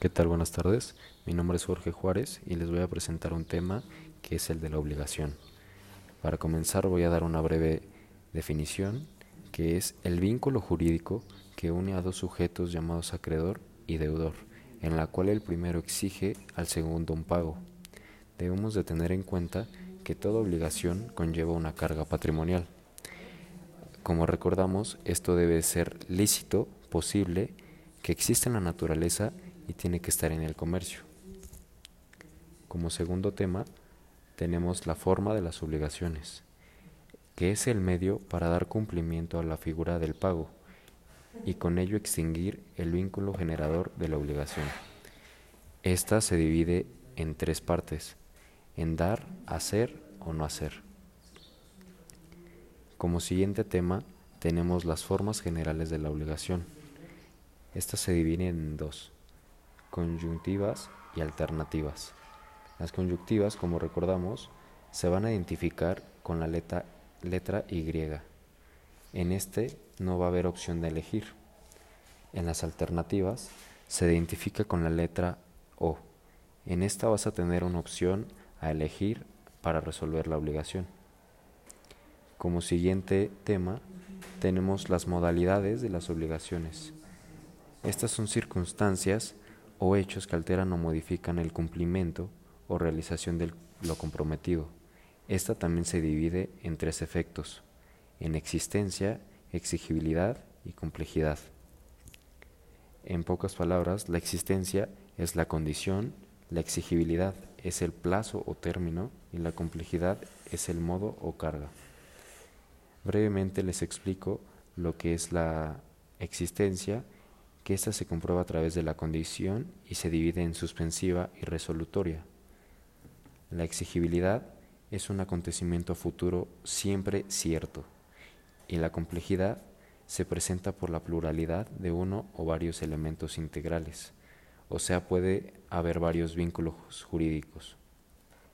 ¿Qué tal? Buenas tardes. Mi nombre es Jorge Juárez y les voy a presentar un tema que es el de la obligación. Para comenzar voy a dar una breve definición que es el vínculo jurídico que une a dos sujetos llamados acreedor y deudor, en la cual el primero exige al segundo un pago. Debemos de tener en cuenta que toda obligación conlleva una carga patrimonial. Como recordamos, esto debe ser lícito, posible, que existe en la naturaleza y tiene que estar en el comercio. Como segundo tema, tenemos la forma de las obligaciones, que es el medio para dar cumplimiento a la figura del pago y con ello extinguir el vínculo generador de la obligación. Esta se divide en tres partes, en dar, hacer o no hacer. Como siguiente tema tenemos las formas generales de la obligación. Estas se dividen en dos, Conjuntivas y alternativas. Las conjuntivas, como recordamos, se van a identificar con la letra, letra Y. En este no va a haber opción de elegir. En las alternativas se identifica con la letra O. En esta vas a tener una opción a elegir para resolver la obligación. Como siguiente tema tenemos las modalidades de las obligaciones. Estas son circunstancias o hechos que alteran o modifican el cumplimiento o realización de lo comprometido. Esta también se divide en tres efectos, en existencia, exigibilidad y complejidad. En pocas palabras, la existencia es la condición, la exigibilidad es el plazo o término y la complejidad es el modo o carga. Brevemente les explico lo que es la existencia que ésta se comprueba a través de la condición y se divide en suspensiva y resolutoria. La exigibilidad es un acontecimiento futuro siempre cierto y la complejidad se presenta por la pluralidad de uno o varios elementos integrales, o sea, puede haber varios vínculos jurídicos.